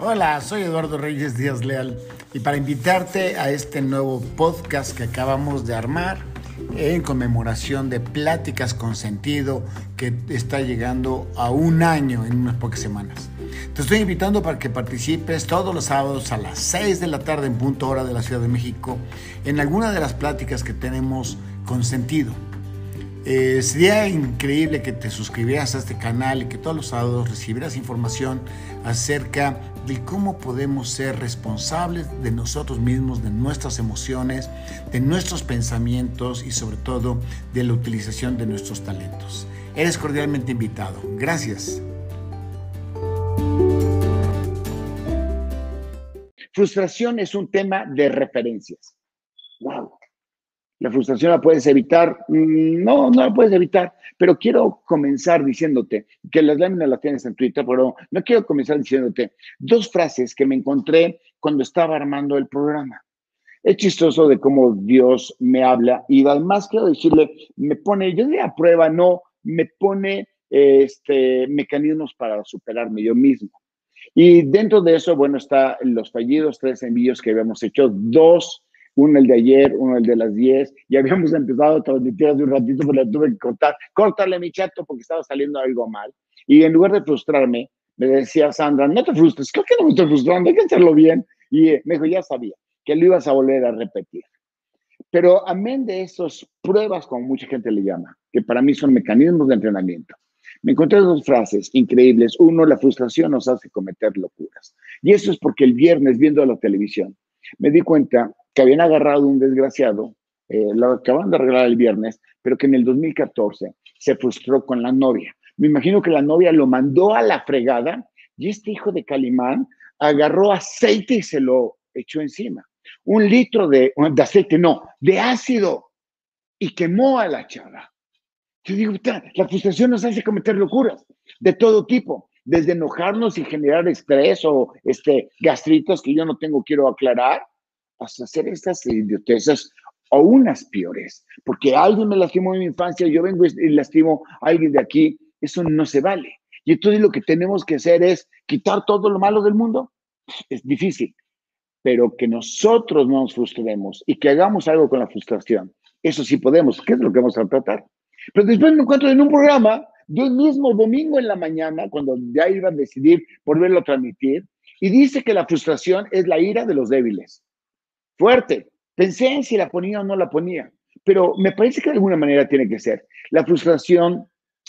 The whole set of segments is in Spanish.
Hola, soy Eduardo Reyes Díaz Leal y para invitarte a este nuevo podcast que acabamos de armar en conmemoración de Pláticas con Sentido que está llegando a un año en unas pocas semanas. Te estoy invitando para que participes todos los sábados a las 6 de la tarde en punto hora de la Ciudad de México en alguna de las pláticas que tenemos con sentido. Eh, sería increíble que te suscribieras a este canal y que todos los sábados recibieras información acerca de cómo podemos ser responsables de nosotros mismos, de nuestras emociones, de nuestros pensamientos y sobre todo de la utilización de nuestros talentos. Eres cordialmente invitado. Gracias. Frustración es un tema de referencias. ¡Wow! La frustración la puedes evitar. Mm, no, no la puedes evitar. Pero quiero comenzar diciéndote que las láminas las tienes en Twitter, pero no quiero comenzar diciéndote dos frases que me encontré cuando estaba armando el programa. Es chistoso de cómo Dios me habla y además quiero decirle, me pone, yo de a prueba, no, me pone este, mecanismos para superarme yo mismo. Y dentro de eso, bueno, está los fallidos tres envíos que habíamos hecho, dos uno el de ayer, uno el de las 10, y habíamos empezado a transmitir hace un ratito, pero la tuve que cortar, córtale mi chato porque estaba saliendo algo mal. Y en lugar de frustrarme, me decía Sandra, no te frustres, creo que no me estoy frustrando, hay que hacerlo bien. Y eh, me dijo, ya sabía, que lo ibas a volver a repetir. Pero amén de esas pruebas, como mucha gente le llama, que para mí son mecanismos de entrenamiento, me encontré dos frases increíbles. Uno, la frustración nos hace cometer locuras. Y eso es porque el viernes, viendo la televisión, me di cuenta que habían agarrado un desgraciado, eh, lo acaban de arreglar el viernes, pero que en el 2014 se frustró con la novia. Me imagino que la novia lo mandó a la fregada y este hijo de Calimán agarró aceite y se lo echó encima. Un litro de, de aceite, no, de ácido y quemó a la chava. Yo digo, la frustración nos hace cometer locuras de todo tipo, desde enojarnos y generar estrés o este, gastritos que yo no tengo, quiero aclarar, hasta hacer estas idiotezas o unas peores, porque alguien me lastimó en mi infancia, yo vengo y lastimo a alguien de aquí, eso no se vale. Y entonces lo que tenemos que hacer es quitar todo lo malo del mundo. Es difícil, pero que nosotros no nos frustremos y que hagamos algo con la frustración. Eso sí podemos, ¿qué es lo que vamos a tratar? Pero después me encuentro en un programa, yo el mismo domingo en la mañana, cuando ya iba a decidir volverlo a transmitir, y dice que la frustración es la ira de los débiles fuerte. Pensé en si la ponía o no la ponía, pero me parece que de alguna manera tiene que ser. La frustración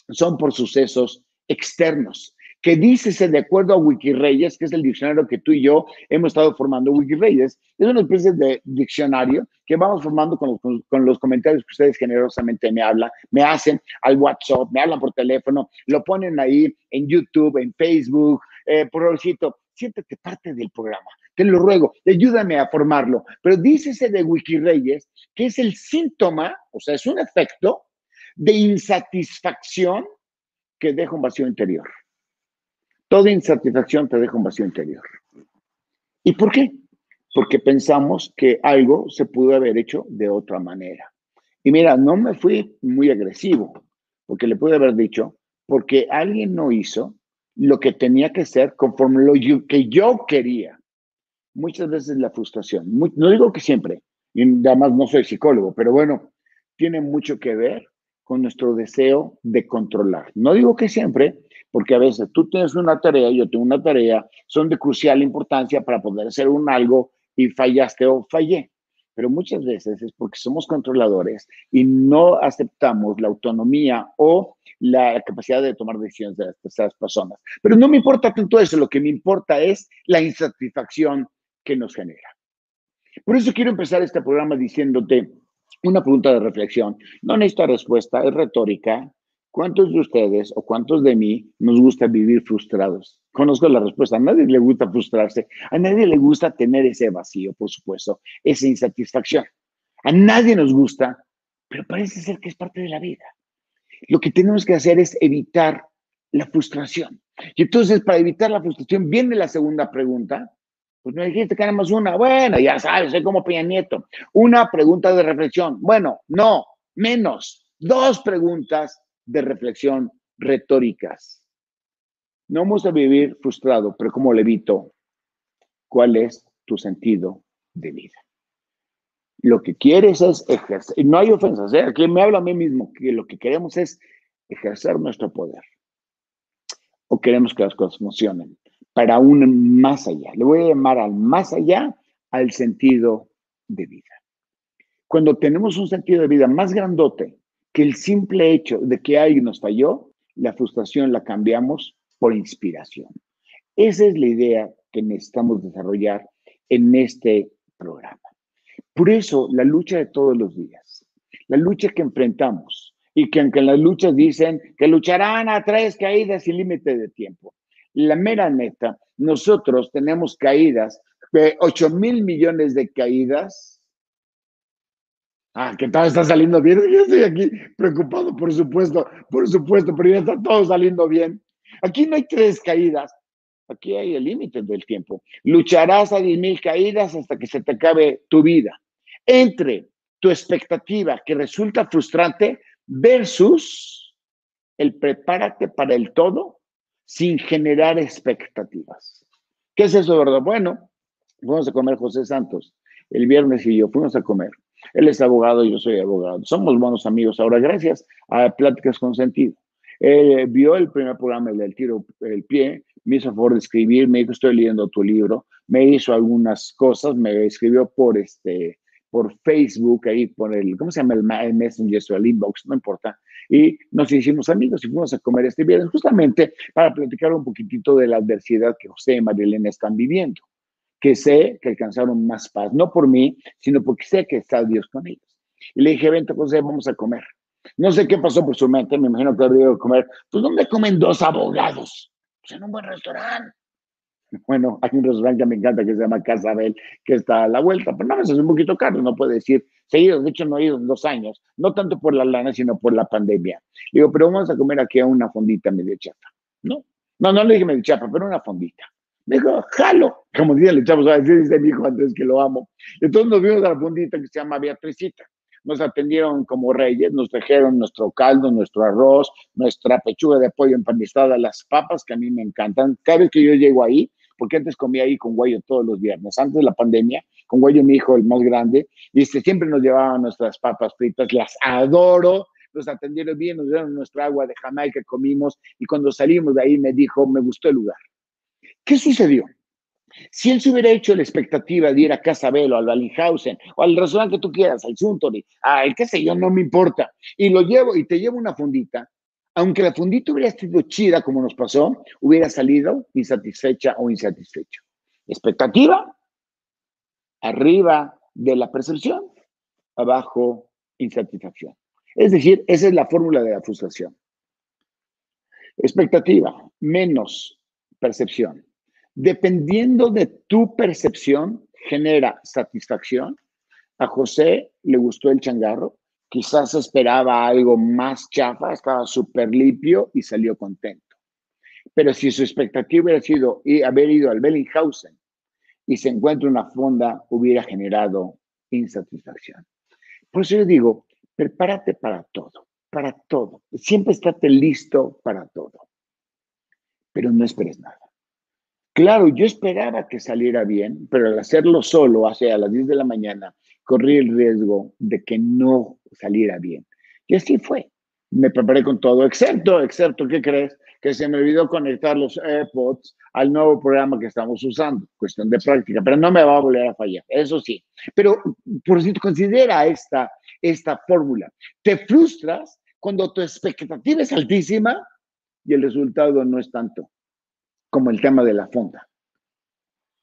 son por sucesos externos, que dícese de acuerdo a Wikireyes, que es el diccionario que tú y yo hemos estado formando. Wikireyes es una especie de diccionario que vamos formando con los, comentarios que ustedes generosamente me hablan, me hacen al WhatsApp, me hablan por teléfono, lo ponen ahí en YouTube, en Facebook, eh, por favor, siéntete parte del programa te lo ruego, ayúdame a formarlo. Pero dícese de Wikireyes que es el síntoma, o sea, es un efecto de insatisfacción que deja un vacío interior. Toda insatisfacción te deja un vacío interior. ¿Y por qué? Porque pensamos que algo se pudo haber hecho de otra manera. Y mira, no me fui muy agresivo, porque le pude haber dicho, porque alguien no hizo lo que tenía que ser conforme lo que yo quería muchas veces la frustración, no digo que siempre, y además no soy psicólogo, pero bueno, tiene mucho que ver con nuestro deseo de controlar. No digo que siempre, porque a veces tú tienes una tarea, yo tengo una tarea, son de crucial importancia para poder hacer un algo y fallaste o fallé. Pero muchas veces es porque somos controladores y no aceptamos la autonomía o la capacidad de tomar decisiones de las personas. Pero no me importa tanto eso, lo que me importa es la insatisfacción que nos genera. Por eso quiero empezar este programa diciéndote una pregunta de reflexión. No necesita respuesta, es retórica. ¿Cuántos de ustedes o cuántos de mí nos gusta vivir frustrados? Conozco la respuesta. A nadie le gusta frustrarse. A nadie le gusta tener ese vacío, por supuesto, esa insatisfacción. A nadie nos gusta, pero parece ser que es parte de la vida. Lo que tenemos que hacer es evitar la frustración. Y entonces, para evitar la frustración, viene la segunda pregunta, pues me dijiste que más una. Bueno, ya sabes, soy como Peña Nieto. Una pregunta de reflexión. Bueno, no, menos. Dos preguntas de reflexión retóricas. No vamos a vivir frustrado, pero ¿cómo lo evito? cuál es tu sentido de vida. Lo que quieres es ejercer, y no hay ofensas, ¿eh? aquí me habla a mí mismo, que lo que queremos es ejercer nuestro poder. O queremos que las cosas funcionen para un más allá. Le voy a llamar al más allá al sentido de vida. Cuando tenemos un sentido de vida más grandote que el simple hecho de que alguien nos falló, la frustración la cambiamos por inspiración. Esa es la idea que necesitamos desarrollar en este programa. Por eso, la lucha de todos los días, la lucha que enfrentamos y que aunque en las luchas dicen que lucharán a tres caídas sin límite de tiempo, la mera neta, nosotros tenemos caídas de 8 mil millones de caídas. Ah, que todo está saliendo bien. Yo estoy aquí preocupado, por supuesto, por supuesto, pero ya está todo saliendo bien. Aquí no hay tres caídas, aquí hay el límite del tiempo. Lucharás a 10 mil caídas hasta que se te acabe tu vida. Entre tu expectativa que resulta frustrante versus el prepárate para el todo sin generar expectativas. ¿Qué es eso, verdad? Bueno, fuimos a comer José Santos el viernes y yo fuimos a comer. Él es abogado, yo soy abogado. Somos buenos amigos ahora, gracias a Pláticas con Sentido. Él vio el primer programa del tiro el pie, me hizo favor de escribir, me dijo, estoy leyendo tu libro, me hizo algunas cosas, me escribió por este, por Facebook, ahí por el, ¿cómo se llama? El, Messenger o el inbox, no importa. Y nos hicimos amigos y fuimos a comer este viernes justamente para platicar un poquitito de la adversidad que José y Marilena están viviendo, que sé que alcanzaron más paz, no por mí, sino porque sé que está Dios con ellos. Y le dije, vente José, vamos a comer. No sé qué pasó por su mente, me imagino que habría comer. Pues, ¿dónde comen dos abogados? Pues en un buen restaurante. Bueno, hay un restaurante que me encanta que se llama Casabel, que está a la vuelta, pero no, es un poquito caro, no puede decir seguido. De hecho, no he ido en dos años, no tanto por la lana, sino por la pandemia. Le digo, pero vamos a comer aquí a una fondita medio chapa. No, no, no le dije medio chapa, pero una fondita. Me dijo, jalo, como dicen los a veces dice mi hijo antes que lo amo. Entonces nos vimos a la fondita que se llama Beatricita nos atendieron como reyes, nos trajeron nuestro caldo, nuestro arroz, nuestra pechuga de pollo empanizada, las papas que a mí me encantan. Cada vez que yo llego ahí, porque antes comía ahí con Guayo todos los viernes, antes de la pandemia, con Guayo mi hijo, el más grande, y este, siempre nos llevaban nuestras papas fritas, las adoro, nos atendieron bien, nos dieron nuestra agua de Jamaica, comimos, y cuando salimos de ahí me dijo, me gustó el lugar. ¿Qué sucedió? Si él se hubiera hecho la expectativa de ir a Casabelo, al Wallinghausen, o al restaurante que tú quieras, al Suntory, al qué sé yo, no me importa, y lo llevo y te llevo una fundita, aunque la fundita hubiera sido chida como nos pasó, hubiera salido insatisfecha o insatisfecho. Expectativa, arriba de la percepción, abajo insatisfacción. Es decir, esa es la fórmula de la frustración. Expectativa menos percepción Dependiendo de tu percepción, genera satisfacción. A José le gustó el changarro, quizás esperaba algo más chafa, estaba súper limpio y salió contento. Pero si su expectativa hubiera sido haber ido al Bellinghausen y se encuentra una fonda, hubiera generado insatisfacción. Por eso yo digo, prepárate para todo, para todo. Siempre estate listo para todo. Pero no esperes nada. Claro, yo esperaba que saliera bien, pero al hacerlo solo, hace a las 10 de la mañana, corrí el riesgo de que no saliera bien. Y así fue. Me preparé con todo, excepto, excepto, ¿qué crees? Que se me olvidó conectar los AirPods al nuevo programa que estamos usando. Cuestión de práctica, pero no me va a volver a fallar, eso sí. Pero, por cierto, considera esta, esta fórmula. Te frustras cuando tu expectativa es altísima y el resultado no es tanto como el tema de la fonda.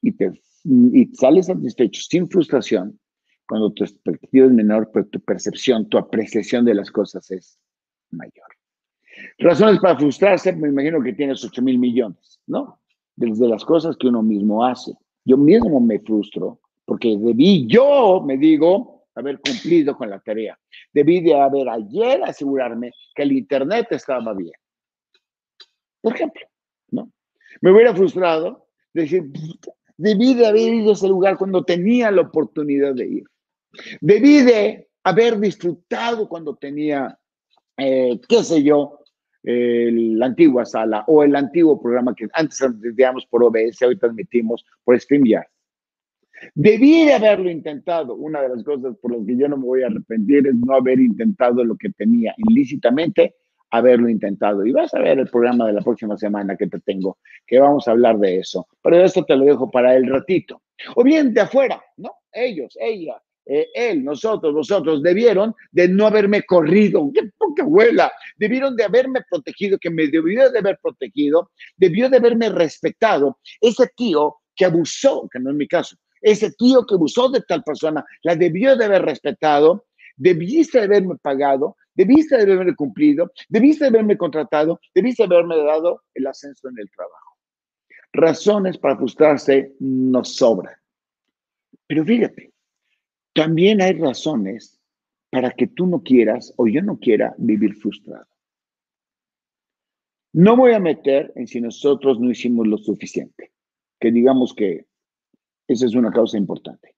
Y, te, y sales satisfecho, sin frustración, cuando tu expectativa es menor, pero tu percepción, tu apreciación de las cosas es mayor. Razones para frustrarse, me imagino que tienes 8 mil millones, ¿no? Desde las cosas que uno mismo hace. Yo mismo me frustro porque debí, yo me digo, haber cumplido con la tarea. Debí de haber ayer asegurarme que el Internet estaba bien. Por ejemplo. Me hubiera frustrado, decir, debí de haber ido a ese lugar cuando tenía la oportunidad de ir. Debí de haber disfrutado cuando tenía, eh, qué sé yo, la antigua sala o el antiguo programa que antes transmitíamos por OBS, hoy transmitimos por StreamYard. Debí de haberlo intentado. Una de las cosas por las que yo no me voy a arrepentir es no haber intentado lo que tenía ilícitamente, haberlo intentado. Y vas a ver el programa de la próxima semana que te tengo, que vamos a hablar de eso. Pero esto te lo dejo para el ratito. O bien de afuera, ¿no? Ellos, ella, eh, él, nosotros, vosotros, debieron de no haberme corrido, qué poca abuela, debieron de haberme protegido, que me debió de haber protegido, debió de haberme respetado. Ese tío que abusó, que no es mi caso, ese tío que abusó de tal persona, la debió de haber respetado, debiste de haberme pagado, debiste de haberme cumplido, debiste de haberme contratado, debiste de haberme dado el ascenso en el trabajo. Razones para frustrarse nos sobran. Pero fíjate, también hay razones para que tú no quieras o yo no quiera vivir frustrado. No voy a meter en si nosotros no hicimos lo suficiente, que digamos que esa es una causa importante.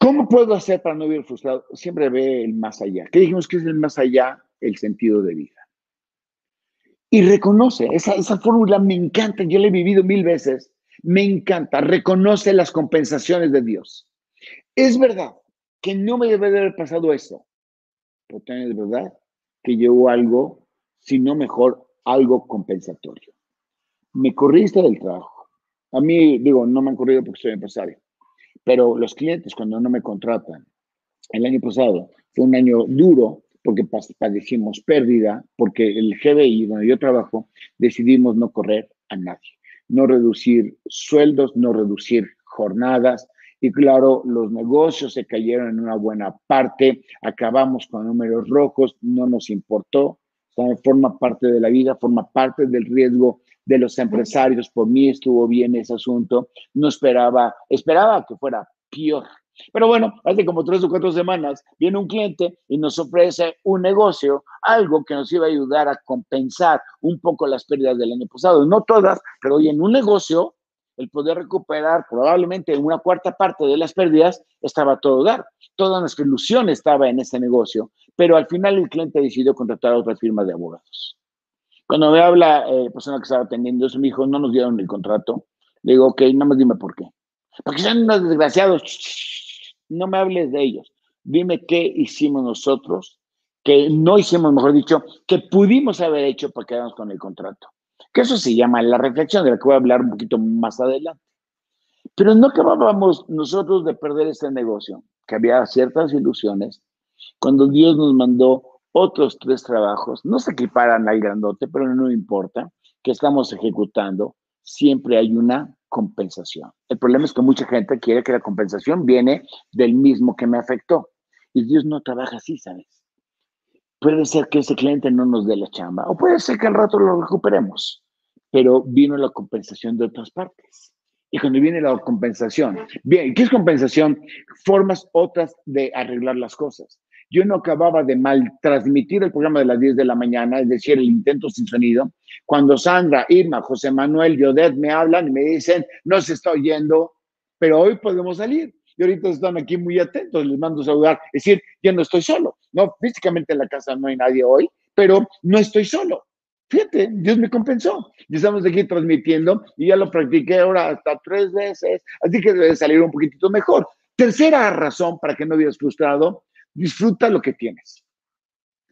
¿Cómo puedo hacer para no vivir frustrado? Siempre ve el más allá. ¿Qué dijimos que es el más allá? El sentido de vida. Y reconoce, esa, esa fórmula me encanta, yo la he vivido mil veces, me encanta, reconoce las compensaciones de Dios. Es verdad que no me debe de haber pasado eso, pero también es verdad que llevo algo, si no mejor, algo compensatorio. Me corriste del trabajo. A mí, digo, no me han corrido porque soy empresario, pero los clientes cuando no me contratan, el año pasado fue un año duro porque padecimos pérdida, porque el GBI donde yo trabajo decidimos no correr a nadie, no reducir sueldos, no reducir jornadas, y claro, los negocios se cayeron en una buena parte, acabamos con números rojos, no nos importó, forma parte de la vida, forma parte del riesgo de los empresarios. Por mí estuvo bien ese asunto, no esperaba, esperaba que fuera peor. Pero bueno, hace como tres o cuatro semanas viene un cliente y nos ofrece un negocio, algo que nos iba a ayudar a compensar un poco las pérdidas del año pasado. No todas, pero hoy en un negocio el poder recuperar probablemente una cuarta parte de las pérdidas, estaba todo dar. Toda nuestra ilusión estaba en ese negocio, pero al final el cliente decidió contratar a otra firma de abogados. Cuando me habla eh, la persona que estaba atendiendo eso, me dijo, no nos dieron el contrato. Le digo, ok, nada más dime por qué. Porque son unos desgraciados. No me hables de ellos. Dime qué hicimos nosotros, que no hicimos, mejor dicho, que pudimos haber hecho para quedarnos con el contrato que eso se llama la reflexión, de la que voy a hablar un poquito más adelante. Pero no acabábamos nosotros de perder este negocio, que había ciertas ilusiones, cuando Dios nos mandó otros tres trabajos, no se equiparan al grandote, pero no importa, que estamos ejecutando, siempre hay una compensación. El problema es que mucha gente quiere que la compensación viene del mismo que me afectó. Y Dios no trabaja así, ¿sabes? Puede ser que ese cliente no nos dé la chamba o puede ser que al rato lo recuperemos, pero vino la compensación de otras partes. Y cuando viene la compensación, bien, ¿qué es compensación? Formas otras de arreglar las cosas. Yo no acababa de mal transmitir el programa de las 10 de la mañana, es decir, el intento sin sonido, cuando Sandra, Irma, José Manuel, Yodet me hablan y me dicen, no se está oyendo, pero hoy podemos salir y ahorita están aquí muy atentos, les mando saludar, es decir, ya no estoy solo, no, físicamente en la casa no hay nadie hoy, pero no estoy solo. Fíjate, Dios me compensó. Y estamos aquí transmitiendo y ya lo practiqué ahora hasta tres veces, así que debe salir un poquitito mejor. Tercera razón para que no vivas frustrado, disfruta lo que tienes.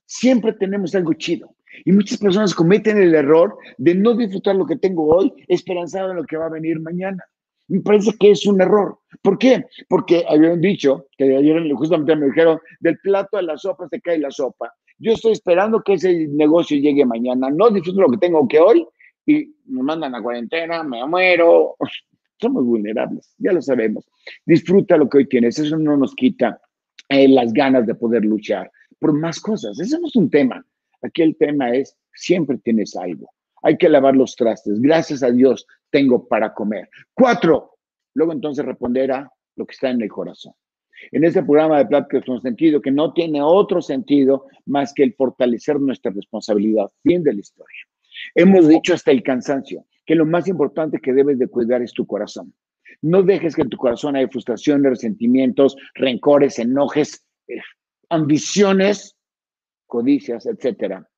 Siempre tenemos algo chido. Y muchas personas cometen el error de no disfrutar lo que tengo hoy, esperanzado en lo que va a venir mañana. Me parece que es un error. ¿Por qué? Porque habían dicho, que ayer justamente me dijeron, del plato a la sopa se cae la sopa. Yo estoy esperando que ese negocio llegue mañana. No disfruto lo que tengo que hoy y me mandan a cuarentena, me muero. Somos vulnerables, ya lo sabemos. Disfruta lo que hoy tienes. Eso no nos quita eh, las ganas de poder luchar por más cosas. Ese no es un tema. Aquí el tema es, siempre tienes algo. Hay que lavar los trastes. Gracias a Dios tengo para comer. Cuatro. Luego entonces responderá lo que está en el corazón. En este programa de Pláticas con Sentido, que no tiene otro sentido más que el fortalecer nuestra responsabilidad. Fin de la historia. Hemos dicho hasta el cansancio que lo más importante que debes de cuidar es tu corazón. No dejes que en tu corazón haya frustraciones, resentimientos, rencores, enojes, eh, ambiciones, codicias, etcétera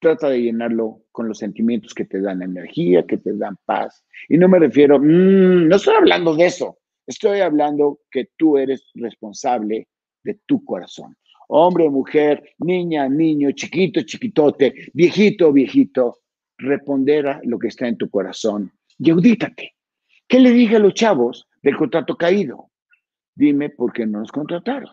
trata de llenarlo con los sentimientos que te dan energía, que te dan paz. Y no me refiero, mm, no estoy hablando de eso, estoy hablando que tú eres responsable de tu corazón. Hombre, mujer, niña, niño, chiquito, chiquitote, viejito, viejito, responder a lo que está en tu corazón y audítate. ¿Qué le dije a los chavos del contrato caído? Dime por qué no nos contrataron.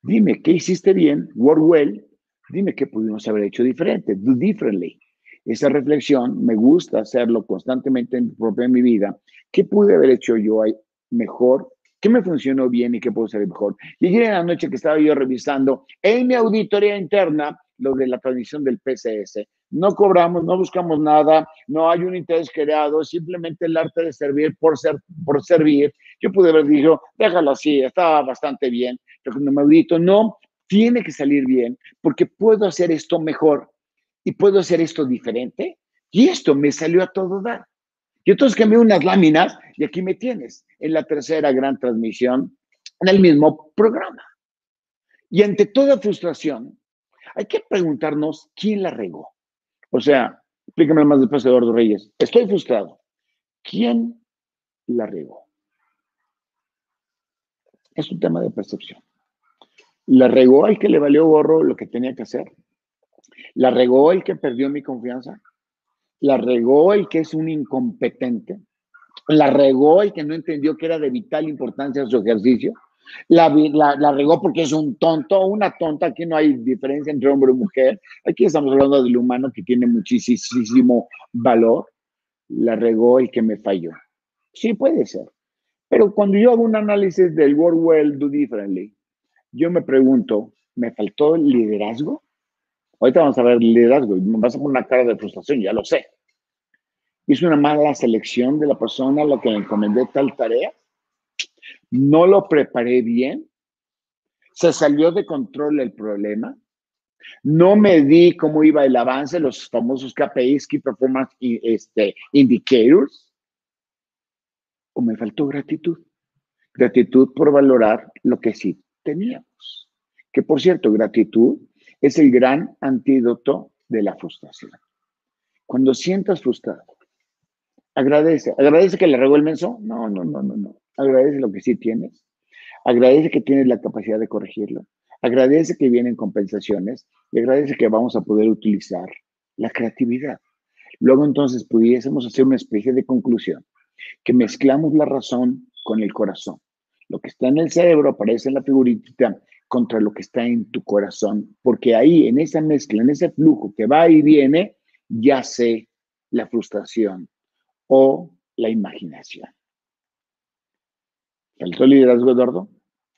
Dime qué hiciste bien, work well, dime qué pudimos haber hecho diferente, do differently. Esa reflexión me gusta hacerlo constantemente en, propia mi vida. ¿Qué pude haber hecho yo mejor? ¿Qué me funcionó bien y qué puedo hacer mejor? Llegué en la noche que estaba yo revisando en mi auditoría interna lo de la transmisión del PCS. No cobramos, no buscamos nada, no hay un interés creado, simplemente el arte de servir por, ser, por servir. Yo pude haber dicho, déjalo así, estaba bastante bien, pero cuando me audito, no, tiene que salir bien porque puedo hacer esto mejor y puedo hacer esto diferente. Y esto me salió a todo dar. Yo entonces cambié unas láminas y aquí me tienes en la tercera gran transmisión en el mismo programa. Y ante toda frustración, hay que preguntarnos quién la regó. O sea, explícame más después, Eduardo Reyes. Estoy frustrado. ¿Quién la regó? Es un tema de percepción. ¿La regó el que le valió gorro lo que tenía que hacer? ¿La regó el que perdió mi confianza? ¿La regó el que es un incompetente? ¿La regó el que no entendió que era de vital importancia su ejercicio? ¿La, la, regó porque es un tonto una tonta? Aquí no hay diferencia entre hombre y mujer. Aquí estamos hablando del humano que tiene muchísimo valor. ¿La regó el que me falló? Sí, puede ser. Pero cuando yo hago un análisis del World Well Do Differently, yo me pregunto, ¿me faltó liderazgo? Ahorita vamos a ver liderazgo y me vas a poner una cara de frustración, ya lo sé. ¿Hice una mala selección de la persona a la que le encomendé tal tarea? ¿No lo preparé bien? ¿Se salió de control el problema? ¿No me di cómo iba el avance, los famosos KPIs, Key Performance este, Indicators? ¿O me faltó gratitud? Gratitud por valorar lo que sí teníamos. Que por cierto, gratitud es el gran antídoto de la frustración. Cuando sientas frustrado, agradece. ¿Agradece que le regó el menso? No, no, no, no, no. Agradece lo que sí tienes. Agradece que tienes la capacidad de corregirlo. Agradece que vienen compensaciones y agradece que vamos a poder utilizar la creatividad. Luego entonces pudiésemos hacer una especie de conclusión, que mezclamos la razón con el corazón. Lo que está en el cerebro aparece en la figurita contra lo que está en tu corazón, porque ahí, en esa mezcla, en ese flujo que va y viene, yace la frustración o la imaginación. ¿Faltó liderazgo, Eduardo?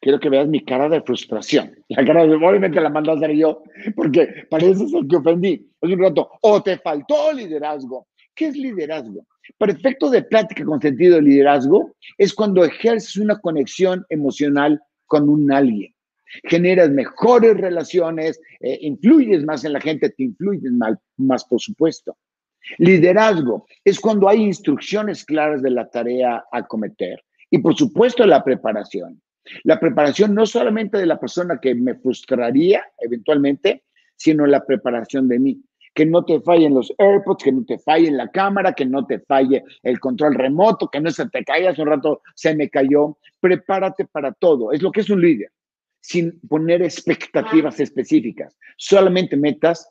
Quiero que veas mi cara de frustración. La cara de, obviamente la mando a hacer yo, porque parece ser que ofendí. Es un rato, o te faltó liderazgo. ¿Qué es liderazgo? Perfecto de plática con sentido de liderazgo es cuando ejerces una conexión emocional con un alguien. Generas mejores relaciones, eh, influyes más en la gente, te influyes más, más, por supuesto. Liderazgo es cuando hay instrucciones claras de la tarea a cometer y por supuesto la preparación. La preparación no solamente de la persona que me frustraría eventualmente, sino la preparación de mí que no te fallen los AirPods, que no te falle la cámara, que no te falle el control remoto, que no se te caiga, hace un rato se me cayó. Prepárate para todo, es lo que es un líder, sin poner expectativas específicas, solamente metas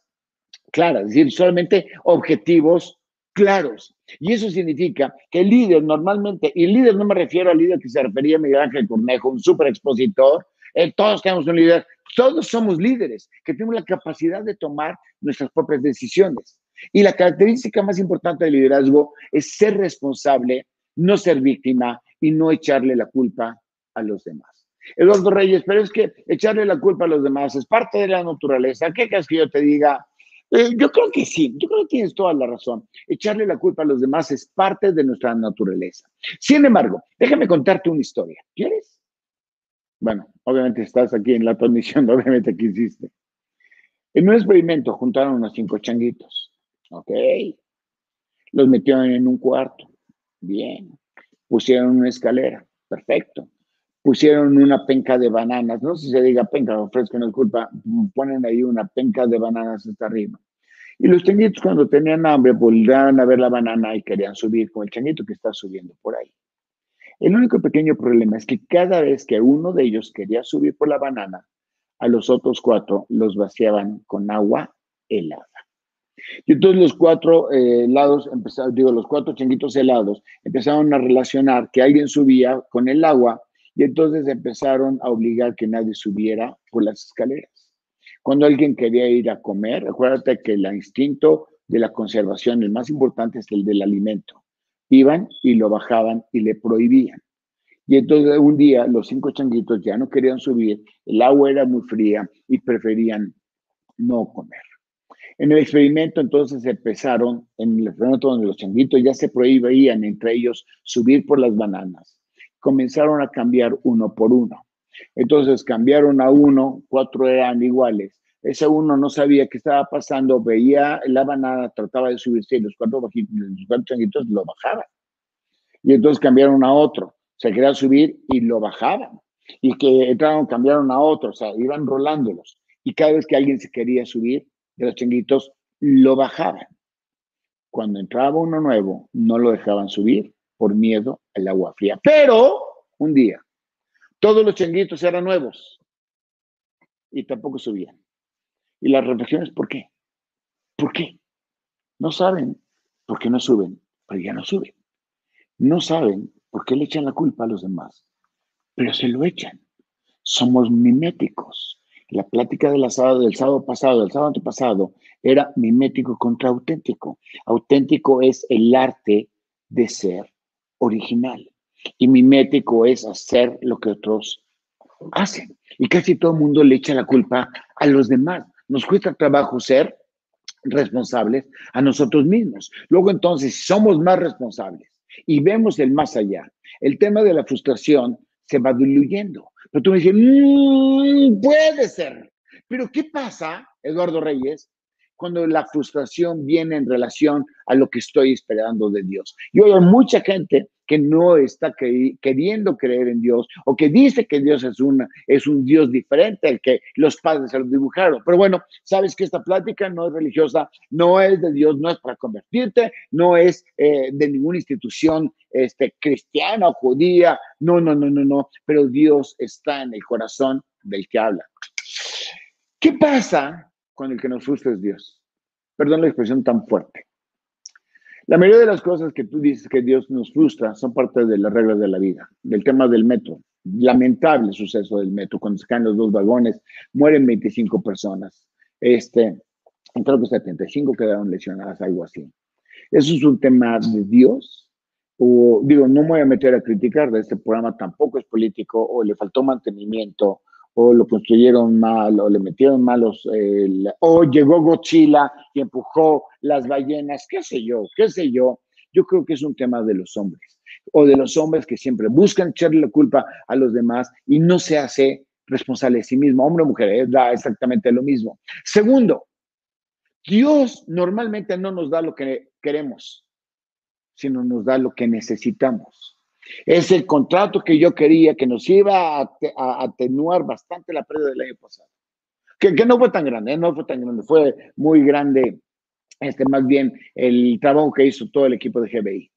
claras, es decir, solamente objetivos claros. Y eso significa que el líder normalmente, y líder no me refiero al líder que se refería a Miguel Ángel Cornejo, un super expositor, eh, todos tenemos un líder, todos somos líderes que tenemos la capacidad de tomar nuestras propias decisiones. Y la característica más importante del liderazgo es ser responsable, no ser víctima y no echarle la culpa a los demás. Eduardo Reyes, pero es que echarle la culpa a los demás es parte de la naturaleza. ¿Qué quieres que yo te diga? Eh, yo creo que sí, yo creo que tienes toda la razón. Echarle la culpa a los demás es parte de nuestra naturaleza. Sin embargo, déjame contarte una historia. ¿Quieres? Bueno, obviamente estás aquí en la transmisión, obviamente que hiciste. En un experimento juntaron unos cinco changuitos. Ok. Los metieron en un cuarto. Bien. Pusieron una escalera. Perfecto. Pusieron una penca de bananas. No sé si se diga penca, ofrezco no es culpa. Ponen ahí una penca de bananas hasta arriba. Y los changuitos cuando tenían hambre volvían a ver la banana y querían subir con el changuito que está subiendo por ahí. El único pequeño problema es que cada vez que uno de ellos quería subir por la banana, a los otros cuatro los vaciaban con agua helada. Y entonces los cuatro eh, empezaron, digo, los cuatro changuitos helados empezaron a relacionar que alguien subía con el agua y entonces empezaron a obligar que nadie subiera por las escaleras. Cuando alguien quería ir a comer, acuérdate que el instinto de la conservación, el más importante es el del alimento. Iban y lo bajaban y le prohibían. Y entonces un día los cinco changuitos ya no querían subir, el agua era muy fría y preferían no comer. En el experimento entonces empezaron, en el experimento donde los changuitos ya se prohibían entre ellos subir por las bananas, comenzaron a cambiar uno por uno. Entonces cambiaron a uno, cuatro eran iguales. Ese uno no sabía qué estaba pasando, veía la banana, trataba de subirse y los cuatro, changuitos lo bajaban. Y entonces cambiaron a otro, se quería subir y lo bajaban. Y que entraron, cambiaron a otro, o sea, iban rolándolos. Y cada vez que alguien se quería subir de los changuitos, lo bajaban. Cuando entraba uno nuevo, no lo dejaban subir por miedo al agua fría. Pero un día, todos los changuitos eran nuevos y tampoco subían. Y la reflexión es ¿por qué? ¿Por qué? No saben por qué no suben, pero ya no suben. No saben por qué le echan la culpa a los demás, pero se lo echan. Somos miméticos. La plática del sábado, del sábado pasado, del sábado antepasado, era mimético contra auténtico. Auténtico es el arte de ser original. Y mimético es hacer lo que otros hacen. Y casi todo el mundo le echa la culpa a los demás. Nos cuesta trabajo ser responsables a nosotros mismos. Luego entonces, si somos más responsables y vemos el más allá, el tema de la frustración se va diluyendo. Pero tú me dices, mm, puede ser. Pero ¿qué pasa, Eduardo Reyes, cuando la frustración viene en relación a lo que estoy esperando de Dios? Yo hay mucha gente que no está queriendo creer en Dios o que dice que Dios es, una, es un Dios diferente al que los padres se lo dibujaron. Pero bueno, sabes que esta plática no es religiosa, no es de Dios, no es para convertirte, no es eh, de ninguna institución este, cristiana o judía, no, no, no, no, no, pero Dios está en el corazón del que habla. ¿Qué pasa con el que nos frustra es Dios? Perdón la expresión tan fuerte. La mayoría de las cosas que tú dices que Dios nos frustra son parte de las reglas de la vida, del tema del metro. Lamentable suceso del metro, cuando se caen los dos vagones, mueren 25 personas. Este, creo que 75 quedaron lesionadas, algo así. Eso es un tema de Dios. O, digo, no me voy a meter a criticar de este programa, tampoco es político, o le faltó mantenimiento, o lo construyeron mal, o le metieron malos, o llegó Godzilla y empujó las ballenas, qué sé yo, qué sé yo. Yo creo que es un tema de los hombres, o de los hombres que siempre buscan echarle la culpa a los demás y no se hace responsable de sí mismo. Hombre o mujer, eh, da exactamente lo mismo. Segundo, Dios normalmente no nos da lo que queremos, sino nos da lo que necesitamos. Es el contrato que yo quería, que nos iba a, atenuar bastante la pérdida del año pasado. Que, no fue tan grande, ¿eh? no fue tan grande, fue muy grande, este, más bien el trabajo que hizo todo el equipo de GBI.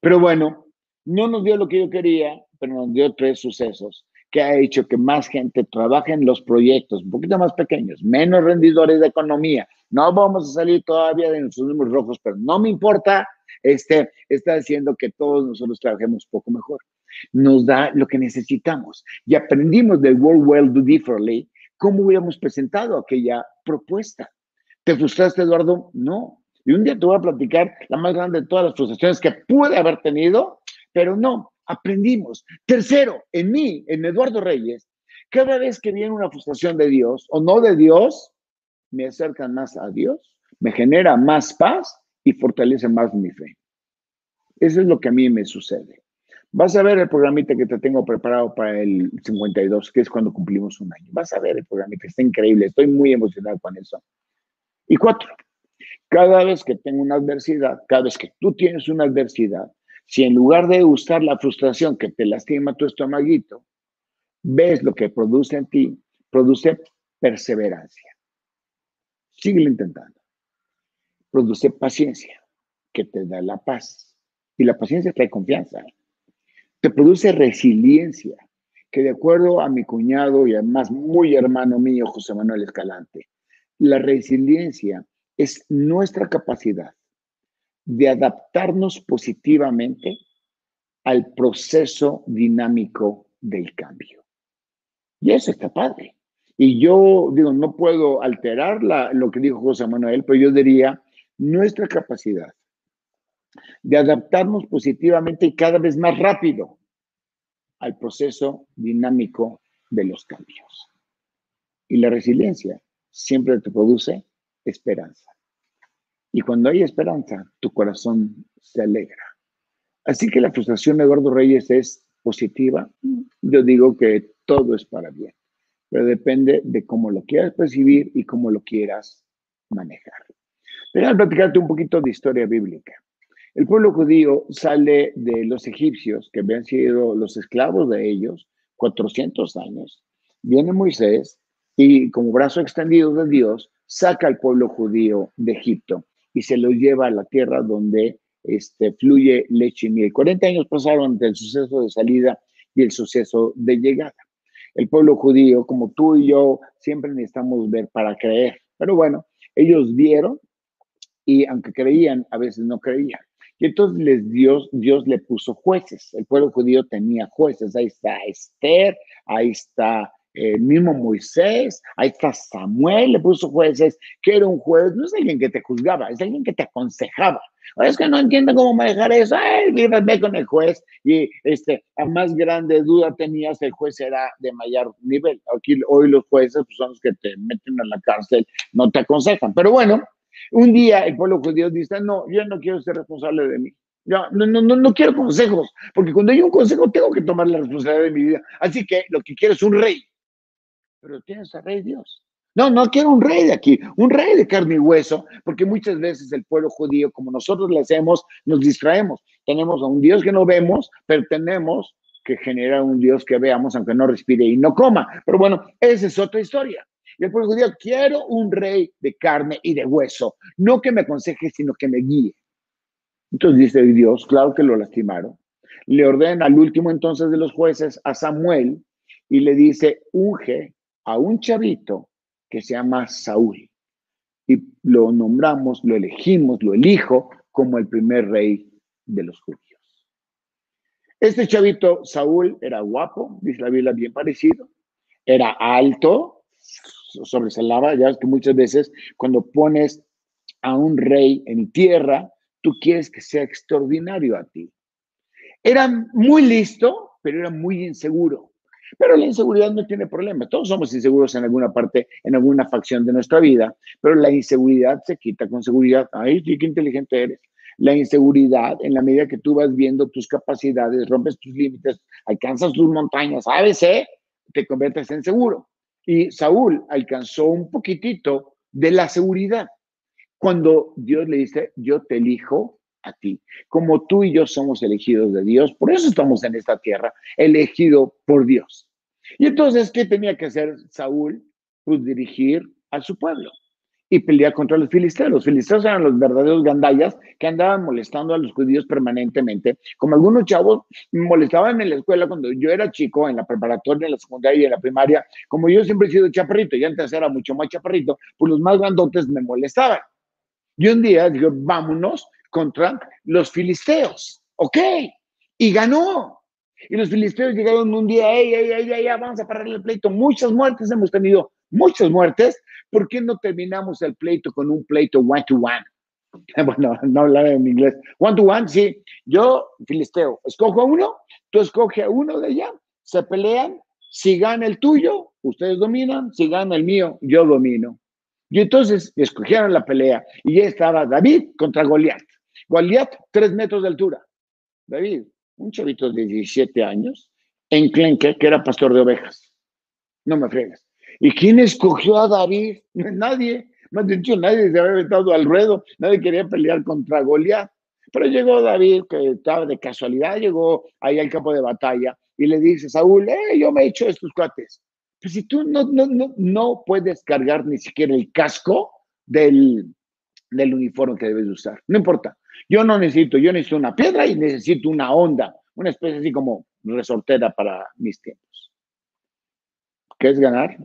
Pero bueno, no nos dio lo que yo quería, pero nos dio tres sucesos que ha hecho que más gente trabaje en los proyectos un poquito más pequeños, menos rendidores de economía. No vamos a salir todavía de nuestros números rojos, pero no me importa este, está haciendo que todos nosotros trabajemos poco mejor. Nos da lo que necesitamos. Y aprendimos del World Well Do Differently cómo hubiéramos presentado aquella propuesta. ¿Te frustraste, Eduardo? No. Y un día te voy a platicar la más grande de todas las frustraciones que pude haber tenido, pero no, aprendimos. Tercero, en mí, en Eduardo Reyes, cada vez que viene una frustración de Dios o no de Dios, me acercan más a Dios, me genera más paz y fortalece más mi fe. Eso es lo que a mí me sucede. Vas a ver el programita que te tengo preparado para el 52, que es cuando cumplimos un año. Vas a ver el programita, está increíble. Estoy muy emocionado con eso. Y cuatro, cada vez que tengo una adversidad, cada vez que tú tienes una adversidad, si en lugar de usar la frustración que te lastima tu estomaguito, ves lo que produce en ti, produce perseverancia. Sigue intentando. Produce paciencia, que te da la paz. Y la paciencia trae confianza. Te produce resiliencia, que de acuerdo a mi cuñado y además muy hermano mío, José Manuel Escalante, la resiliencia es nuestra capacidad de adaptarnos positivamente al proceso dinámico del cambio. Y eso está padre. Y yo digo, no puedo alterar lo que dijo José Manuel, pero yo diría, nuestra capacidad de adaptarnos positivamente y cada vez más rápido al proceso dinámico de los cambios. Y la resiliencia siempre te produce esperanza. Y cuando hay esperanza, tu corazón se alegra. Así que la frustración de Eduardo Reyes es positiva. Yo digo que todo es para bien, pero depende de cómo lo quieras percibir y cómo lo quieras manejar. Déjame platicarte un poquito de historia bíblica. El pueblo judío sale de los egipcios, que habían sido los esclavos de ellos, 400 años. Viene Moisés y como brazo extendido de Dios, saca al pueblo judío de Egipto y se lo lleva a la tierra donde este, fluye leche y miel. 40 años pasaron entre el suceso de salida y el suceso de llegada. El pueblo judío, como tú y yo, siempre necesitamos ver para creer. Pero bueno, ellos vieron y aunque creían, a veces no creían. Y entonces les Dios, Dios le puso jueces. El pueblo judío tenía jueces. Ahí está Esther, ahí está el mismo Moisés, ahí está Samuel, le puso jueces, que era un juez, no es alguien que te juzgaba, es alguien que te aconsejaba. Es que no entiende cómo manejar eso, ay, ve con el juez y este, a más grande duda tenías, el juez era de mayor nivel. Aquí hoy los jueces pues, son los que te meten en la cárcel, no te aconsejan. Pero bueno, un día el pueblo judío dice, no, yo no quiero ser responsable de mí. Yo no, no, no, no quiero consejos, porque cuando hay un consejo tengo que tomar la responsabilidad de mi vida. Así que lo que quiero es un rey pero tienes a rey Dios. No, no quiero un rey de aquí, un rey de carne y hueso, porque muchas veces el pueblo judío, como nosotros lo hacemos, nos distraemos. Tenemos a un Dios que no vemos, pero tenemos que generar un Dios que veamos, aunque no respire y no coma. Pero bueno, esa es otra historia. Y el pueblo judío, quiero un rey de carne y de hueso, no que me aconseje, sino que me guíe. Entonces dice Dios, claro que lo lastimaron. Le ordena al último entonces de los jueces, a Samuel, y le dice, unge a un chavito que se llama Saúl. Y lo nombramos, lo elegimos, lo elijo como el primer rey de los judíos. Este chavito Saúl era guapo, dice la Biblia, bien parecido. Era alto, sobresalaba. Ya que muchas veces cuando pones a un rey en tierra, tú quieres que sea extraordinario a ti. Era muy listo, pero era muy inseguro. Pero la inseguridad no tiene problema. Todos somos inseguros en alguna parte, en alguna facción de nuestra vida, pero la inseguridad se quita con seguridad. Ay, qué inteligente eres. La inseguridad, en la medida que tú vas viendo tus capacidades, rompes tus límites, alcanzas tus montañas, ABC, te conviertes en seguro. Y Saúl alcanzó un poquitito de la seguridad cuando Dios le dice, yo te elijo a ti. Como tú y yo somos elegidos de Dios, por eso estamos en esta tierra, elegido por Dios. Y entonces, ¿qué tenía que hacer Saúl? Pues dirigir a su pueblo y pelear contra los filisteos. Los filisteos eran los verdaderos gandallas que andaban molestando a los judíos permanentemente. Como algunos chavos molestaban en la escuela cuando yo era chico, en la preparatoria, en la secundaria y en la primaria. Como yo siempre he sido chaparrito y antes era mucho más chaparrito, pues los más grandotes me molestaban. Y un día dije, vámonos contra los filisteos. ¿Ok? Y ganó. Y los filisteos llegaron un día, ey, ey, ey, ey, vamos a parar el pleito. Muchas muertes hemos tenido, muchas muertes. ¿Por qué no terminamos el pleito con un pleito one to one? Bueno, no hablar en inglés. One to one, sí. Yo, filisteo, escojo a uno, tú escoge a uno de allá, se pelean. Si gana el tuyo, ustedes dominan. Si gana el mío, yo domino. Y entonces escogieron la pelea y ya estaba David contra Goliat. Goliat, tres metros de altura. David, un chavito de 17 años, en Clenque, que era pastor de ovejas. No me fregues. ¿Y quién escogió a David? Nadie. Más dicho, nadie se había metido al ruedo. Nadie quería pelear contra Goliat. Pero llegó David, que estaba de casualidad, llegó ahí al campo de batalla y le dice, Saúl, eh, yo me he hecho estos cuates. Pues si tú no, no, no, no puedes cargar ni siquiera el casco del, del uniforme que debes usar. No importa. Yo no necesito, yo necesito una piedra y necesito una onda, una especie así como resortera para mis tiempos. ¿Qué es ganar?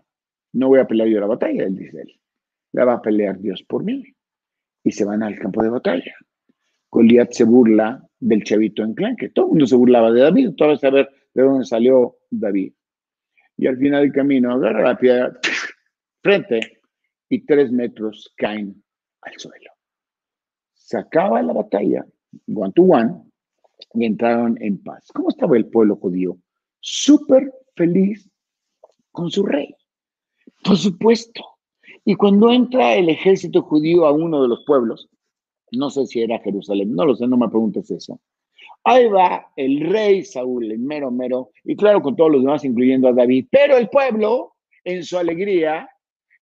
No voy a pelear yo la batalla, él dice él. La va a pelear Dios por mí. Y se van al campo de batalla. Goliat se burla del chavito en clan, que todo el mundo se burlaba de David, todo saber de dónde salió David. Y al final del camino agarra la piedra frente y tres metros caen al suelo. Se acaba la batalla, one to one, y entraron en paz. ¿Cómo estaba el pueblo judío? Súper feliz con su rey. Por supuesto. Y cuando entra el ejército judío a uno de los pueblos, no sé si era Jerusalén, no lo sé, no me preguntes eso. Ahí va el rey Saúl, el mero mero, y claro, con todos los demás, incluyendo a David. Pero el pueblo, en su alegría,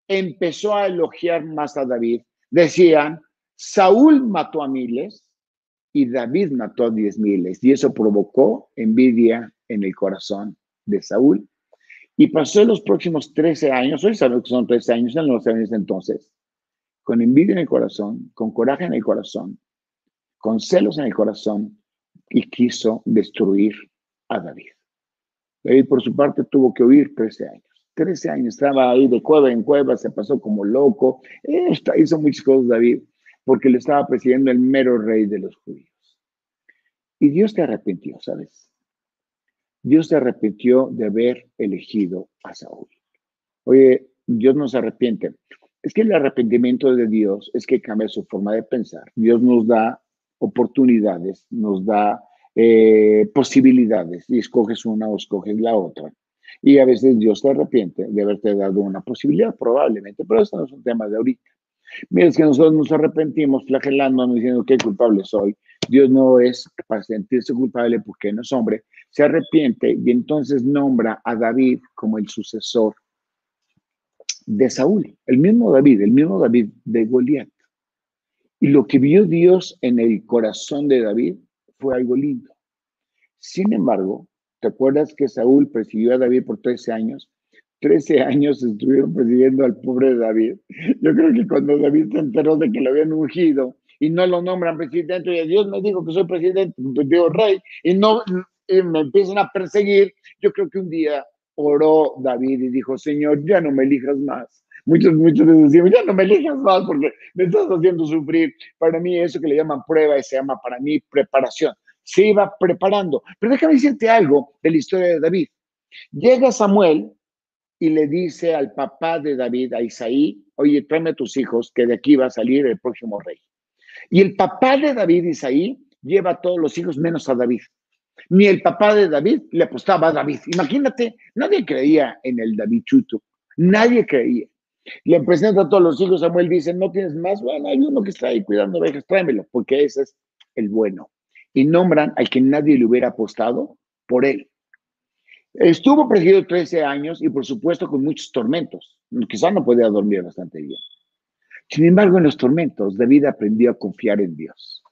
empezó a elogiar más a David. Decían, Saúl mató a miles y David mató a diez miles. Y eso provocó envidia en el corazón de Saúl. Y pasó los próximos 13 años, hoy sabemos que son 13 años, en los años entonces, con envidia en el corazón, con coraje en el corazón, con celos en el corazón, y quiso destruir a David. David, por su parte, tuvo que huir 13 años. 13 años estaba ahí de cueva en cueva, se pasó como loco. Esta, hizo muchas cosas David, porque le estaba presidiendo el mero rey de los judíos. Y Dios te arrepintió, ¿sabes? Dios te arrepintió de haber elegido a Saúl. Oye, Dios nos arrepiente. Es que el arrepentimiento de Dios es que cambia su forma de pensar. Dios nos da oportunidades, nos da eh, posibilidades y escoges una o escoges la otra. Y a veces Dios se arrepiente de haberte dado una posibilidad, probablemente, pero eso no es un tema de ahorita. Mira, es que nosotros nos arrepentimos flagelándonos diciendo que culpable soy. Dios no es para sentirse culpable porque no es hombre. Se arrepiente y entonces nombra a David como el sucesor de Saúl. El mismo David, el mismo David de Goliat. Y lo que vio Dios en el corazón de David fue algo lindo. Sin embargo, ¿te acuerdas que Saúl persiguió a David por 13 años? 13 años estuvieron persiguiendo al pobre David. Yo creo que cuando David se enteró de que lo habían ungido y no lo nombran presidente, y Dios me dijo que soy presidente, pues digo rey, y no y me empiezan a perseguir, yo creo que un día oró David y dijo, Señor, ya no me elijas más Muchos, muchos decimos, ya no me elijas más porque me estás haciendo sufrir. Para mí eso que le llaman prueba y se llama para mí preparación. Se iba preparando. Pero déjame decirte algo de la historia de David. Llega Samuel y le dice al papá de David, a Isaí, oye, tráeme a tus hijos, que de aquí va a salir el próximo rey. Y el papá de David, Isaí, lleva a todos los hijos menos a David. Ni el papá de David le apostaba a David. Imagínate, nadie creía en el David Chuto. Nadie creía. Le presenta a todos los hijos, Samuel dice, no tienes más, bueno, hay uno que está ahí cuidando ovejas, tráemelo, porque ese es el bueno. Y nombran al que nadie le hubiera apostado por él. Estuvo presidido 13 años y por supuesto con muchos tormentos. Quizás no podía dormir bastante bien. Sin embargo, en los tormentos, David aprendió a confiar en Dios.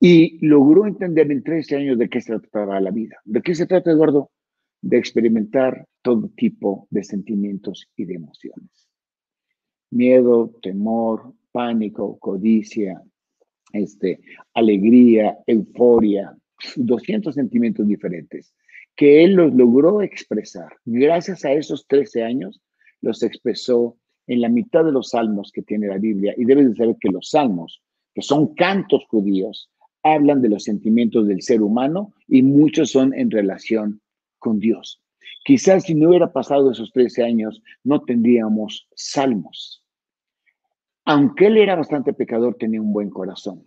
Y logró entender en 13 años de qué se trataba la vida. ¿De qué se trata, Eduardo? de experimentar todo tipo de sentimientos y de emociones. Miedo, temor, pánico, codicia, este, alegría, euforia, 200 sentimientos diferentes que él los logró expresar. Gracias a esos 13 años, los expresó en la mitad de los salmos que tiene la Biblia. Y debes de saber que los salmos, que son cantos judíos, hablan de los sentimientos del ser humano y muchos son en relación con Dios. Quizás si no hubiera pasado esos 13 años, no tendríamos salmos. Aunque él era bastante pecador, tenía un buen corazón.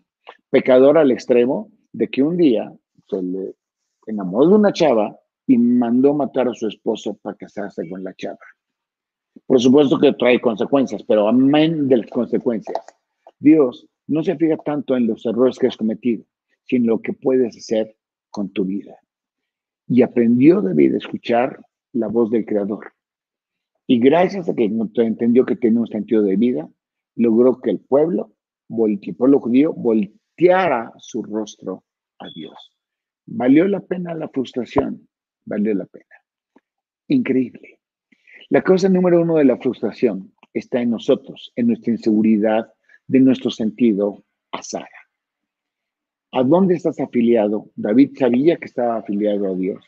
Pecador al extremo de que un día se le enamoró de una chava y mandó matar a su esposo para casarse con la chava. Por supuesto que trae consecuencias, pero amén de las consecuencias. Dios no se fija tanto en los errores que has cometido, sino en lo que puedes hacer con tu vida. Y aprendió David a escuchar la voz del Creador. Y gracias a que entendió que tenía un sentido de vida, logró que el pueblo, el pueblo judío, volteara su rostro a Dios. Valió la pena la frustración, valió la pena. Increíble. La cosa número uno de la frustración está en nosotros, en nuestra inseguridad de nuestro sentido a Sara. ¿A dónde estás afiliado? David sabía que estaba afiliado a Dios.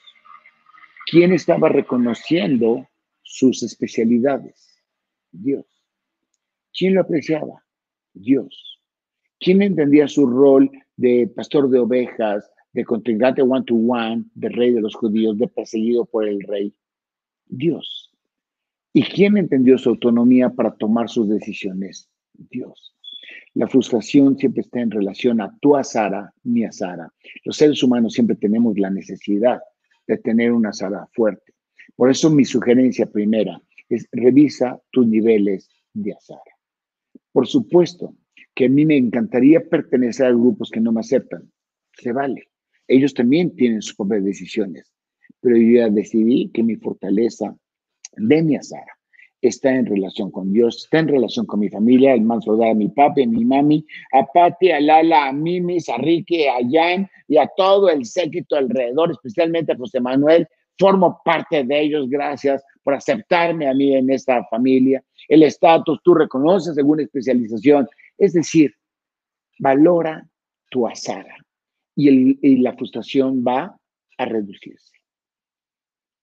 ¿Quién estaba reconociendo sus especialidades? Dios. ¿Quién lo apreciaba? Dios. ¿Quién entendía su rol de pastor de ovejas, de contingente one-to-one, de rey de los judíos, de perseguido por el rey? Dios. ¿Y quién entendió su autonomía para tomar sus decisiones? Dios. La frustración siempre está en relación a tú a Sara, ni a Sara. Los seres humanos siempre tenemos la necesidad de tener una Sara fuerte. Por eso mi sugerencia primera es revisa tus niveles de Sara. Por supuesto que a mí me encantaría pertenecer a grupos que no me aceptan. Se vale. Ellos también tienen sus propias decisiones. Pero yo ya decidí que mi fortaleza de mi Sara está en relación con Dios, está en relación con mi familia, el manso a mi papi, a mi mami, a Pati, a Lala, a Mimi, a Ricky, a Jan y a todo el séquito alrededor, especialmente a José Manuel. Formo parte de ellos, gracias por aceptarme a mí en esta familia. El estatus tú reconoces según especialización, es decir, valora tu azara y, y la frustración va a reducirse.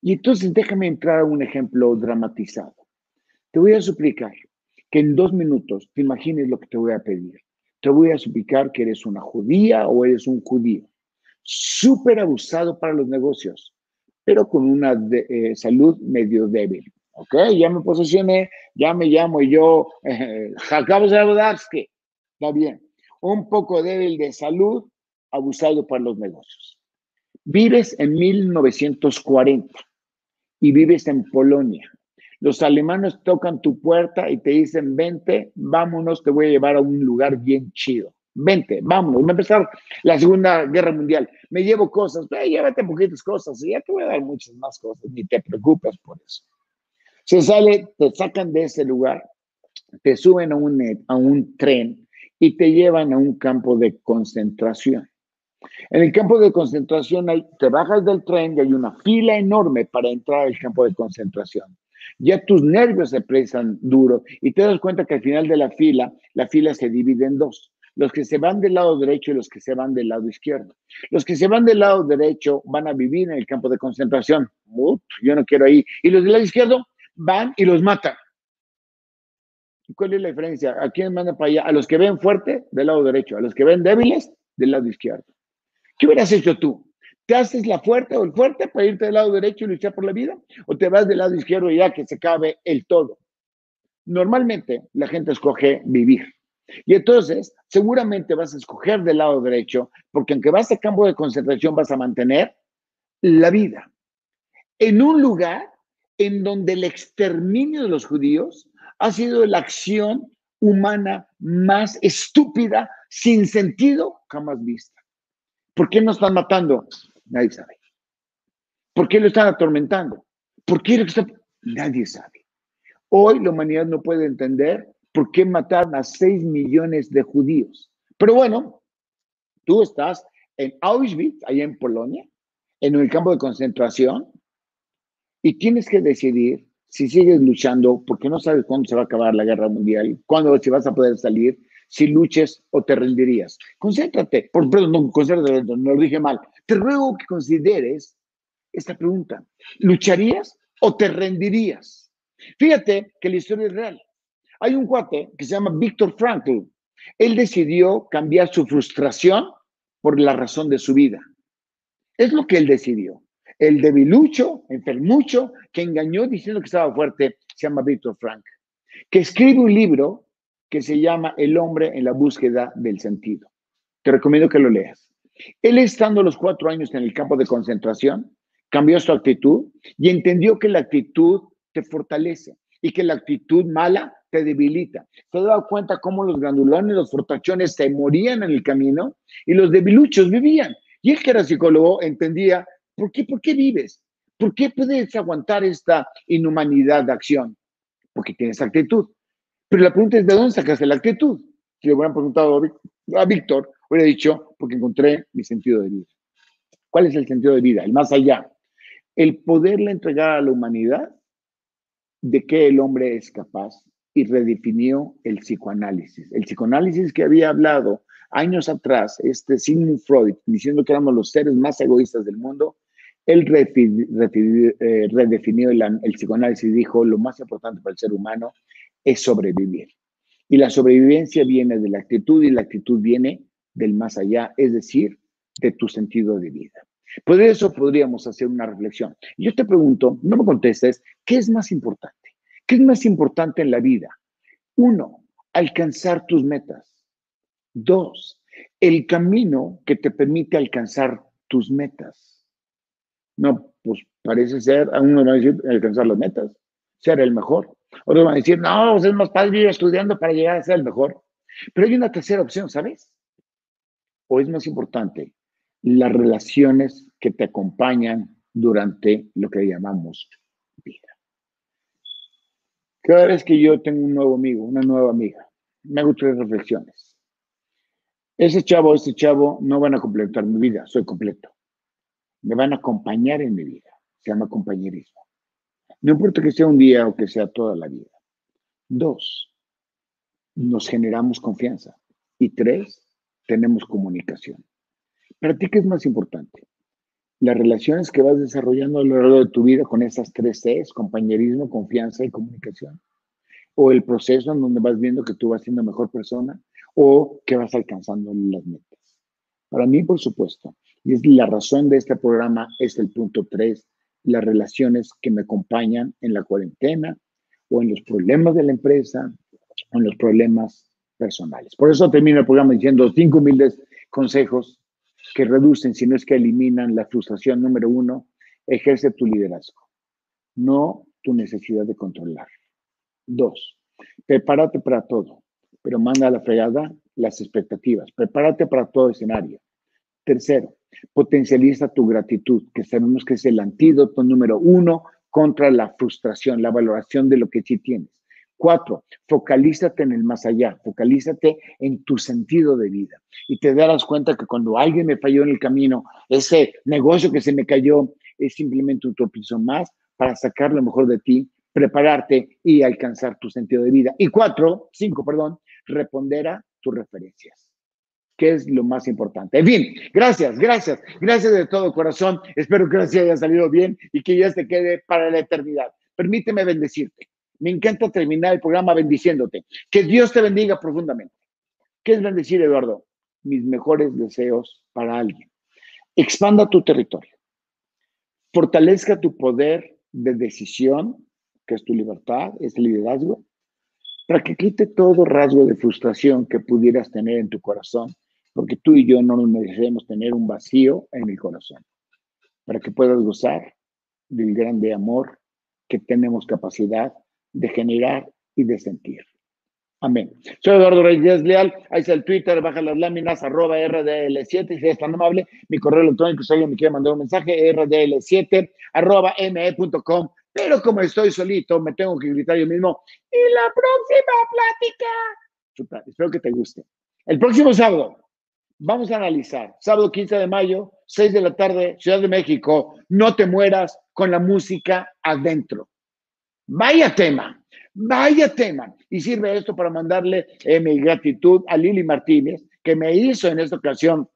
Y entonces déjame entrar a un ejemplo dramatizado. Te voy a suplicar que en dos minutos te imagines lo que te voy a pedir. Te voy a suplicar que eres una judía o eres un judío, súper abusado para los negocios, pero con una eh, salud medio débil. ¿Ok? Ya me posicioné, ya me llamo yo eh, Jacob Está bien. Un poco débil de salud, abusado para los negocios. Vives en 1940 y vives en Polonia los alemanes tocan tu puerta y te dicen, vente, vámonos, te voy a llevar a un lugar bien chido. Vente, vámonos. Va a empezar la Segunda Guerra Mundial. Me llevo cosas, eh, llévate poquitas cosas y ya te voy a dar muchas más cosas, ni te preocupes por eso. Se sale, te sacan de ese lugar, te suben a un, a un tren y te llevan a un campo de concentración. En el campo de concentración te bajas del tren y hay una fila enorme para entrar al campo de concentración ya tus nervios se presan duro y te das cuenta que al final de la fila, la fila se divide en dos. Los que se van del lado derecho y los que se van del lado izquierdo. Los que se van del lado derecho van a vivir en el campo de concentración. yo no quiero ahí. Y los del lado izquierdo van y los matan. ¿Cuál es la diferencia? ¿A quién mandan para allá? A los que ven fuerte, del lado derecho. A los que ven débiles, del lado izquierdo. ¿Qué hubieras hecho tú? ¿Te haces la fuerte o el fuerte para irte del lado derecho y luchar por la vida? ¿O te vas del lado izquierdo ya que se cabe el todo? Normalmente la gente escoge vivir. Y entonces, seguramente vas a escoger del lado derecho, porque aunque vas a campo de concentración, vas a mantener la vida. En un lugar en donde el exterminio de los judíos ha sido la acción humana más estúpida, sin sentido, jamás vista. ¿Por qué no están matando? Nadie sabe. ¿Por qué lo están atormentando? ¿Por qué lo está... Nadie sabe. Hoy la humanidad no puede entender por qué mataron a 6 millones de judíos. Pero bueno, tú estás en Auschwitz, allá en Polonia, en el campo de concentración, y tienes que decidir si sigues luchando, porque no sabes cuándo se va a acabar la guerra mundial, cuándo si vas a poder salir, si luches o te rendirías. Concéntrate, por, perdón, no, concéntrate, no lo dije mal. Te ruego que consideres esta pregunta. ¿Lucharías o te rendirías? Fíjate que la historia es real. Hay un cuate que se llama Víctor Frankl. Él decidió cambiar su frustración por la razón de su vida. Es lo que él decidió. El debilucho, enfermucho, que engañó diciendo que estaba fuerte, se llama Víctor Frank, que escribe un libro que se llama El hombre en la búsqueda del sentido. Te recomiendo que lo leas. Él estando los cuatro años en el campo de concentración, cambió su actitud y entendió que la actitud te fortalece y que la actitud mala te debilita. Se daba cuenta cómo los grandulones, los fortachones se morían en el camino y los debiluchos vivían. Y él que era psicólogo entendía, ¿por qué, por qué vives? ¿Por qué puedes aguantar esta inhumanidad de acción? Porque tienes actitud. Pero la pregunta es, ¿de dónde sacaste la actitud? Si le hubieran preguntado a Víctor, hubiera dicho, porque encontré mi sentido de vida. ¿Cuál es el sentido de vida? El más allá. El poderle entregar a la humanidad de qué el hombre es capaz y redefinió el psicoanálisis. El psicoanálisis que había hablado años atrás, este Sigmund Freud, diciendo que éramos los seres más egoístas del mundo, él eh, redefinió el, el psicoanálisis y dijo, lo más importante para el ser humano es sobrevivir. Y la sobrevivencia viene de la actitud y la actitud viene del más allá, es decir, de tu sentido de vida. Por eso podríamos hacer una reflexión. Yo te pregunto, no me contestes, ¿qué es más importante? ¿Qué es más importante en la vida? Uno, alcanzar tus metas. Dos, el camino que te permite alcanzar tus metas. No, pues parece ser, a uno a decir alcanzar las metas, ser el mejor. Otros van a decir, no, pues es más padre ir estudiando para llegar a ser el mejor. Pero hay una tercera opción, ¿sabes? O es más importante, las relaciones que te acompañan durante lo que llamamos vida. Cada vez que yo tengo un nuevo amigo, una nueva amiga, me hago tres reflexiones. Ese chavo, ese chavo no van a completar mi vida, soy completo. Me van a acompañar en mi vida, se llama compañerismo. No importa que sea un día o que sea toda la vida. Dos, nos generamos confianza. Y tres, tenemos comunicación. ¿Para ti qué es más importante? Las relaciones que vas desarrollando a lo largo de tu vida con esas tres Cs, compañerismo, confianza y comunicación. O el proceso en donde vas viendo que tú vas siendo mejor persona o que vas alcanzando las metas. Para mí, por supuesto, y es la razón de este programa, es el punto tres, las relaciones que me acompañan en la cuarentena o en los problemas de la empresa o en los problemas personales. Por eso termino el programa diciendo cinco humildes consejos que reducen, si no es que eliminan la frustración número uno, ejerce tu liderazgo, no tu necesidad de controlar. Dos, prepárate para todo, pero manda a la fregada las expectativas. Prepárate para todo escenario. Tercero, potencializa tu gratitud, que sabemos que es el antídoto número uno contra la frustración, la valoración de lo que sí tienes. Cuatro, focalízate en el más allá, focalízate en tu sentido de vida y te darás cuenta que cuando alguien me falló en el camino, ese negocio que se me cayó es simplemente un tropiezo más para sacar lo mejor de ti, prepararte y alcanzar tu sentido de vida. Y cuatro, cinco, perdón, responder a tus referencias que es lo más importante. En fin, gracias, gracias, gracias de todo corazón. Espero que así haya salido bien y que ya te quede para la eternidad. Permíteme bendecirte. Me encanta terminar el programa bendiciéndote. Que Dios te bendiga profundamente. ¿Qué es bendecir, Eduardo? Mis mejores deseos para alguien. Expanda tu territorio. Fortalezca tu poder de decisión, que es tu libertad, es liderazgo, para que quite todo rasgo de frustración que pudieras tener en tu corazón, porque tú y yo no nos merecemos tener un vacío en el corazón, para que puedas gozar del grande amor que tenemos capacidad de generar y de sentir. Amén. Soy Eduardo Reyes Leal. Ahí está el Twitter, baja las láminas, arroba RDL7. Si es tan amable, mi correo electrónico, si alguien me quiere mandar un mensaje, RDL7, arroba me.com. Pero como estoy solito, me tengo que gritar yo mismo. Y la próxima plática. espero que te guste. El próximo sábado vamos a analizar. Sábado 15 de mayo, 6 de la tarde, Ciudad de México. No te mueras con la música adentro. Vaya tema, vaya tema. Y sirve esto para mandarle eh, mi gratitud a Lili Martínez, que me hizo en esta ocasión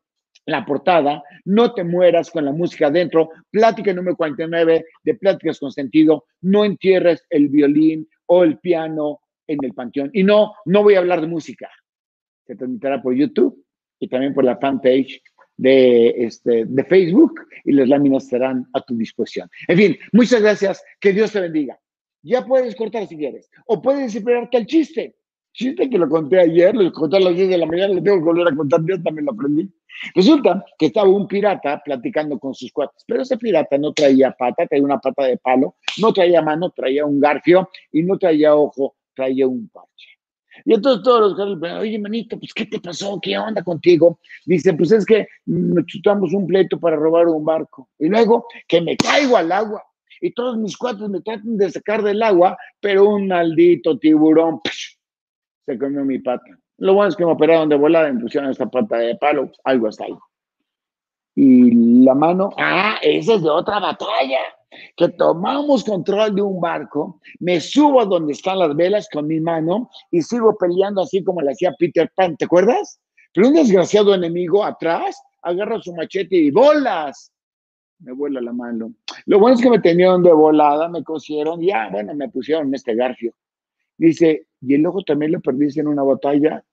la portada, No te mueras con la música adentro, plática número 49 de Pláticas con Sentido, no entierres el violín o el piano en el panteón. Y no, no voy a hablar de música. Se transmitirá por YouTube y también por la fanpage de, este, de Facebook y las láminas estarán a tu disposición. En fin, muchas gracias. Que Dios te bendiga ya puedes cortar si quieres. O puedes esperarte al chiste. Chiste que lo conté ayer, lo conté a las 10 de la mañana, lo tengo que volver a contar, yo también lo aprendí. Resulta que estaba un pirata platicando con sus cuates, pero ese pirata no traía pata, traía una pata de palo, no traía mano, traía un garfio y no traía ojo, traía un parche. Y entonces todos los caras, oye, manito, pues, ¿qué te pasó? ¿Qué onda contigo? Dice, pues es que nos chutamos un pleito para robar un barco. Y luego, que me caigo al agua y todos mis cuates me tratan de sacar del agua, pero un maldito tiburón se comió mi pata. Lo bueno es que me operaron de volada, me pusieron esta pata de palo, algo hasta ahí. Y la mano, ah, esa es de otra batalla. Que tomamos control de un barco, me subo a donde están las velas con mi mano y sigo peleando así como le hacía Peter Pan, ¿te acuerdas? Pero un desgraciado enemigo atrás agarra su machete y bolas. Me vuela la mano. Lo bueno es que me tenían de volada, me cosieron, ya, bueno, me pusieron este garfio. Dice, ¿y el ojo también lo perdiste en una batalla?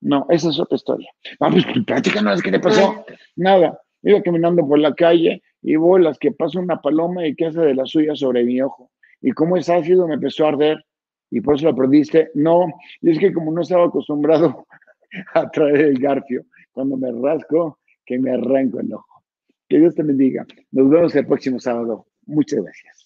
No, esa es otra historia. Vamos, pues, no ¿qué le pasó? Nada. Iba caminando por la calle y bolas que pasa una paloma y que hace de la suya sobre mi ojo. Y como es ácido, me empezó a arder y por eso lo perdiste. No, es que como no estaba acostumbrado a traer el garfio, cuando me rasco, que me arranco el ojo. Que Dios te bendiga. Nos vemos el próximo sábado. Muchas gracias.